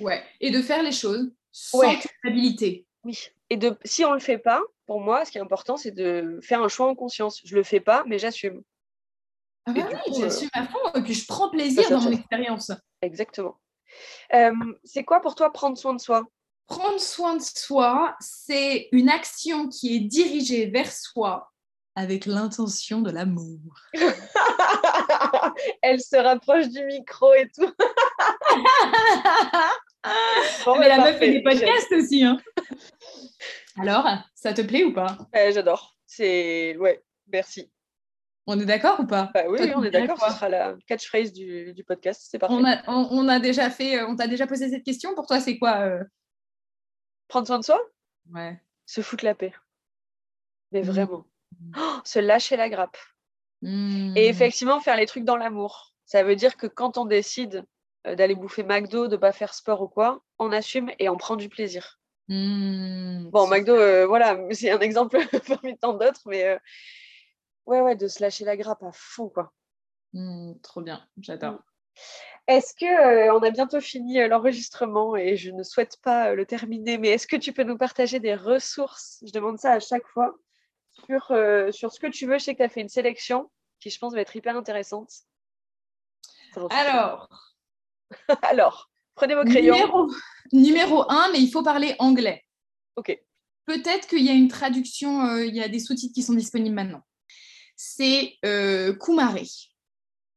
Ouais. Et de faire les choses sans Ouais. culpabilité. Oui. Et de, si on ne le fait pas, pour moi, ce qui est important, c'est de faire un choix en conscience. Je le fais pas, mais j'assume. Ah bah oui, coup, euh, j'assume à fond et puis je prends plaisir ça, dans mon ça. expérience. Exactement. Euh, c'est quoi pour toi prendre soin de soi? Prendre soin de soi, c'est une action qui est dirigée vers soi avec l'intention de l'amour. *laughs* Elle se rapproche du micro et tout. *laughs* Bon, Mais bah, la meuf parfait. fait des podcasts aussi. hein. Alors, ça te plaît ou pas? J'adore. C'est ouais, merci. On est d'accord ou pas? Bah oui, Toi, on est d'accord. Ce sera la catchphrase du, du podcast. C'est parfait. on a, on, on a déjà fait, on t'a déjà posé cette question. Pour toi, c'est quoi euh Prendre soin de soi, Ouais. se foutre la paix. Mais Mhm. vraiment. Oh, se lâcher la grappe. Hmm. Et effectivement, faire les trucs dans l'amour. Ça veut dire que quand on décide euh, d'aller bouffer McDo, de pas faire sport ou quoi, on assume et on prend du plaisir. Bon, McDo, euh, voilà, *laughs* c'est un exemple *laughs* parmi tant d'autres, mais euh, ouais, ouais, de se lâcher la grappe à fond, quoi. Trop bien, j'adore. Est-ce que euh, on a bientôt fini euh, l'enregistrement et je ne souhaite pas euh, le terminer, mais est-ce que tu peux nous partager des ressources Je demande ça à chaque fois sur, sur ce que tu veux. Je sais que tu as fait une sélection qui, je pense, va être hyper intéressante. Alors, *laughs* Alors, prenez vos crayons. numéro, numéro un, mais il faut parler anglais. Ok. Peut-être qu'il y a une traduction, il y a des sous-titres qui sont disponibles maintenant. C'est Kumare.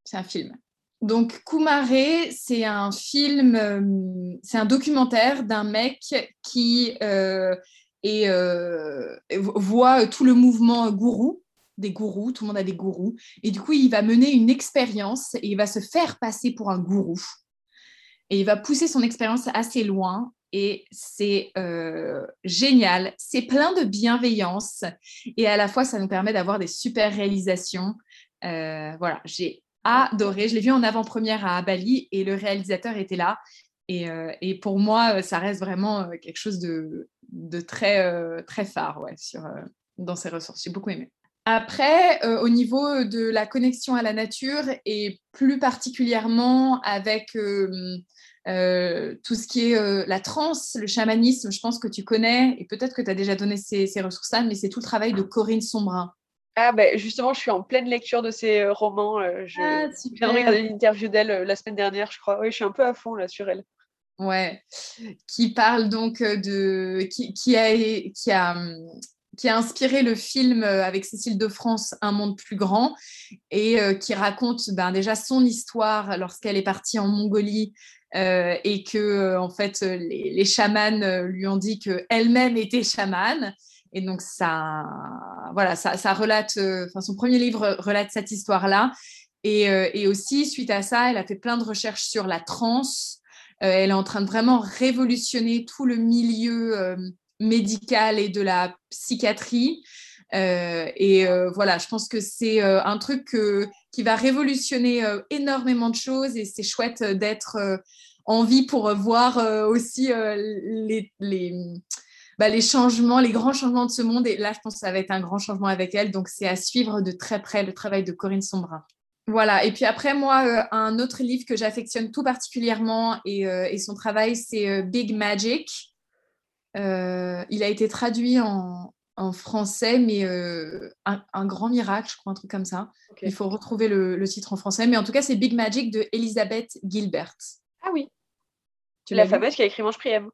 C'est un film. Donc, Kumare, c'est un film, euh, c'est un documentaire d'un mec qui euh, euh, voit tout le mouvement gourou, des gourous, tout le monde a des gourous, et du coup, il va mener une expérience et il va se faire passer pour un gourou. Et il va pousser son expérience assez loin et c'est génial. C'est plein de bienveillance et à la fois, ça nous permet d'avoir des super réalisations. Voilà, j'ai adoré. Je l'ai vu en avant-première à Bali et le réalisateur était là. Et, euh, pour moi, ça reste vraiment euh, quelque chose de, très, euh, très phare ouais, euh, dans ces ressources. J'ai beaucoup aimé. Après, euh, au niveau de la connexion à la nature et plus particulièrement avec euh, euh, tout ce qui est euh, la transe, le chamanisme, je pense que tu connais et peut-être que tu as déjà donné ces, ces ressources-là, mais c'est tout le travail de Corinne Sombrin. Ah, ben justement, je suis en pleine lecture de ces euh, romans. euh, je Ah, viens de regarder une interview d'elle euh, la semaine dernière, je crois. Oui, je suis un peu à fond là sur elle. Ouais, qui parle donc de. qui, qui a, qui, a, hum, qui a inspiré le film avec Cécile de France, Un monde plus grand, et qui raconte ben, déjà son histoire lorsqu'elle est partie en Mongolie euh, et que, en fait, les, les chamans lui ont dit qu'elle-même était chamane. Et donc, ça, voilà, ça, euh, son premier livre relate cette histoire-là. Et, euh, et aussi, suite à ça, elle a fait plein de recherches sur la transe. Euh, elle est en train de vraiment révolutionner tout le milieu médical et de la psychiatrie. Et voilà, je pense que c'est un truc qui va révolutionner énormément de choses et c'est chouette d'être euh, envie pour voir aussi les, bah, les changements, les grands changements de ce monde. Et là, je pense que ça va être un grand changement avec elle. Donc, c'est à suivre de très près le travail de Corinne Sombrin. Voilà, et puis après, moi, euh, un autre livre que j'affectionne tout particulièrement et, euh, et son travail, c'est euh, Big Magic. Euh, il a été traduit en, en français, mais un, un grand miracle, je crois, un truc comme ça. Il faut retrouver le, le titre en français, mais en tout cas, c'est Big Magic de Elizabeth Gilbert. Ah oui, Tu la fameuse qui a écrit Mange Priem.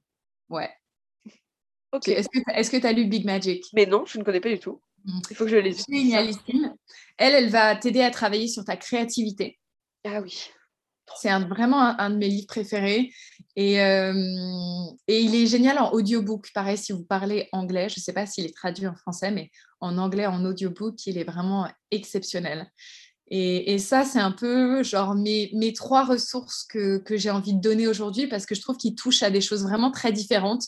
Ouais. Ok. Est-ce que tu as lu Big Magic? Mais non, je ne connais pas du tout. Mm. Il faut que je le lise. Génialissime. Elle, elle va t'aider à travailler sur ta créativité. Ah oui. C'est vraiment un, un de mes livres préférés. Et, euh, et il est génial en audiobook. Pareil, si vous parlez anglais, je ne sais pas s'il est traduit en français, mais en anglais, en audiobook, il est vraiment exceptionnel. Et, ça, c'est un peu genre mes, mes trois ressources que, que j'ai envie de donner aujourd'hui parce que je trouve qu'ils touchent à des choses vraiment très différentes.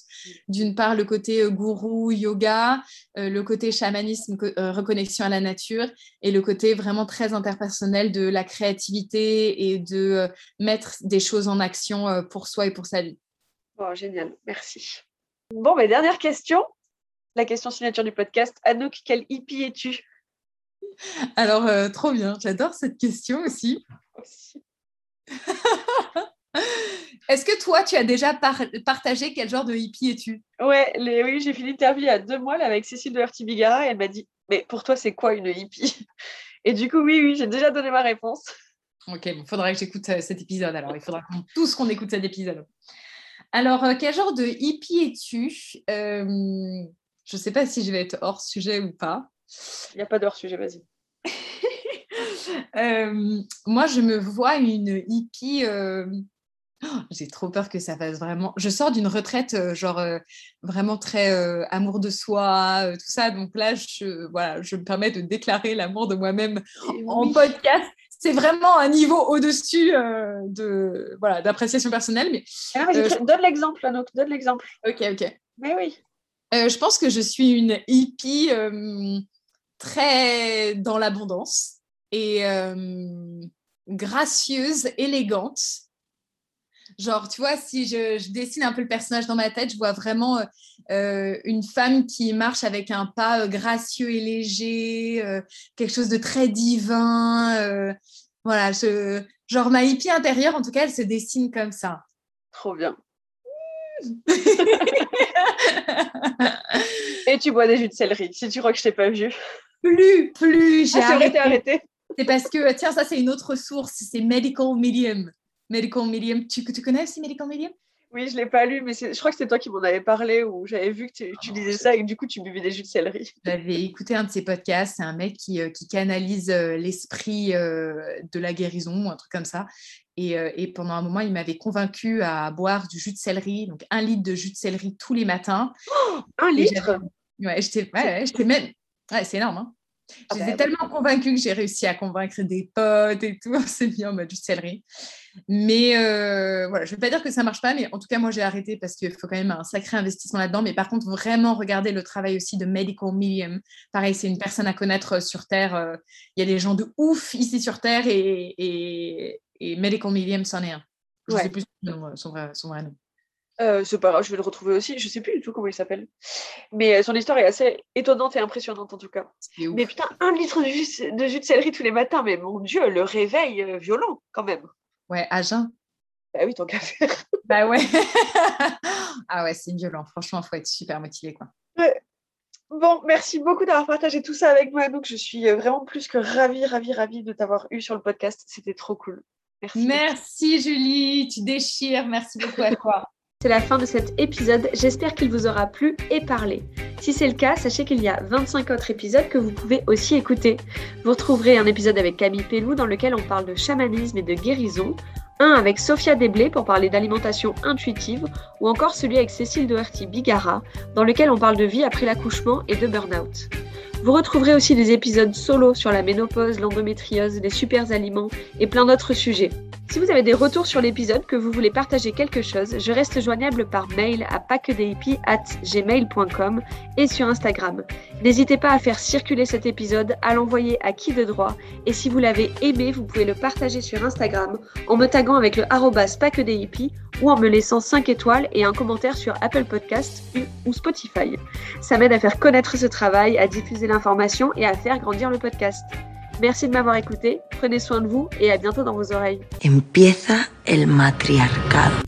D'une part, le côté euh, gourou, yoga, euh, le côté chamanisme, euh, reconnexion à la nature et le côté vraiment très interpersonnel de la créativité et de euh, mettre des choses en action pour soi et pour sa vie. Bon, génial, merci. Bon, mais dernière question. La question signature du podcast. Anouk, quel hippie es-tu? Alors, euh, trop bien, j'adore cette question aussi. *laughs* Est-ce que toi, tu as déjà par- partagé quel genre de hippie es-tu? Ouais, les, oui, j'ai fait l'interview il y a deux mois là, avec Cécile de Herty-Bigara et elle m'a dit Mais pour toi, c'est quoi une hippie? Et du coup, oui, oui, j'ai déjà donné ma réponse. Ok, il faudra que j'écoute euh, cet épisode alors. Il faudra tous qu'on écoute cet épisode. Alors, euh, quel genre de hippie es-tu? Euh, Je ne sais pas si je vais être hors sujet ou pas. Il n'y a pas d'heure sujet, vas-y. *laughs* Euh, moi, je me vois une hippie. euh, oh, J'ai trop peur que ça fasse vraiment. Je sors d'une retraite, euh, genre vraiment très amour de soi, tout ça. Donc là, je, voilà, je me permets de déclarer l'amour de moi-même en Oui. podcast. C'est vraiment un niveau au-dessus de voilà d'appréciation personnelle. Mais Ah, Donne l'exemple, Anouk, donne l'exemple. ok, ok. Mais oui. Je pense que je suis une hippie très dans l'abondance et euh, gracieuse, élégante. Genre, tu vois, si je, je dessine un peu le personnage dans ma tête, je vois vraiment euh, euh, une femme qui marche avec un pas gracieux et léger, euh, quelque chose de très divin. euh, voilà, je- genre ma hippie intérieure, en tout cas, elle se dessine comme ça. Trop bien. *laughs* Et tu bois des jus de céleri, si tu crois que je t'ai pas vu. Plus, plus, j'ai Ah, c'est arrêté. C'est parce que, tiens, ça, c'est une autre source, c'est Medical Medium. Medical Medium, tu, tu connais aussi Medical Medium? Oui, je l'ai pas lu, mais c'est- je crois que c'est toi qui m'en avais parlé ou j'avais vu que tu, tu lisais ça et que du coup tu buvais des jus de céleri. *laughs* J'avais écouté un de ses podcasts, c'est un mec qui, euh, qui canalise euh, l'esprit euh, de la guérison, un truc comme ça. Et, et pendant un moment, il m'avait convaincu à boire du jus de céleri, donc un litre de jus de céleri tous les matins. Un Et litre? j'avais- Ouais, j'étais ouais, ouais, j'étais même. Ouais, c'est énorme. Hein. Ah J'étais oui. tellement convaincue que j'ai réussi à convaincre des potes et tout. *laughs* C'est bien en mode du céleri. Mais euh, voilà, je ne vais pas dire que ça ne marche pas, mais en tout cas, moi, j'ai arrêté parce qu'il faut quand même un sacré investissement là-dedans. Mais par contre, vraiment regarder le travail aussi de Medical Medium. Pareil, c'est une personne à connaître euh, sur Terre. euh, Il y a des gens de ouf ici sur Terre et, et, et Medical Medium, c'en est un. Je ne Ouais. sais plus son, nom, son vrai, son vrai nom. Euh, c'est pas grave, je vais le retrouver aussi. Je sais plus du tout comment il s'appelle. Mais euh, son histoire est assez étonnante et impressionnante en tout cas. Mais putain, un litre de jus de, jus de céleri tous les matins, mais mon dieu, le réveil euh, violent quand même. Ouais, à jeun. Bah oui, tant qu'à faire. *laughs* Bah ouais. *laughs* ah ouais, c'est violent. Franchement, il faut être super motivé. Quoi. Bon, merci beaucoup d'avoir partagé tout ça avec moi, Anouk. Je suis vraiment plus que ravie, ravie, ravie de t'avoir eu sur le podcast. C'était trop cool. Merci. Merci Julie, tu déchires. Merci beaucoup à toi. C'est la fin de cet épisode, j'espère qu'il vous aura plu et parlé. Si c'est le cas, sachez qu'il y a 25 autres épisodes que vous pouvez aussi écouter. Vous retrouverez un épisode avec Camille Pellou dans lequel on parle de chamanisme et de guérison, un avec Sophia Desblés pour parler d'alimentation intuitive, ou encore celui avec Cécile Doherty Bigara dans lequel on parle de vie après l'accouchement et de burn-out. Vous retrouverez aussi des épisodes solo sur la ménopause, l'endométriose, les super aliments et plein d'autres sujets. Si vous avez des retours sur l'épisode, que vous voulez partager quelque chose, je reste joignable par mail à gmail.com et sur Instagram. N'hésitez pas à faire circuler cet épisode, à l'envoyer à qui de droit et si vous l'avez aimé, vous pouvez le partager sur Instagram en me taguant avec le arrobas ou en me laissant 5 étoiles et un commentaire sur Apple Podcast ou Spotify. Ça m'aide à faire connaître ce travail, à diffuser et à faire grandir le podcast. Merci de m'avoir écouté, prenez soin de vous et à bientôt dans vos oreilles. Empieza el matriarcado.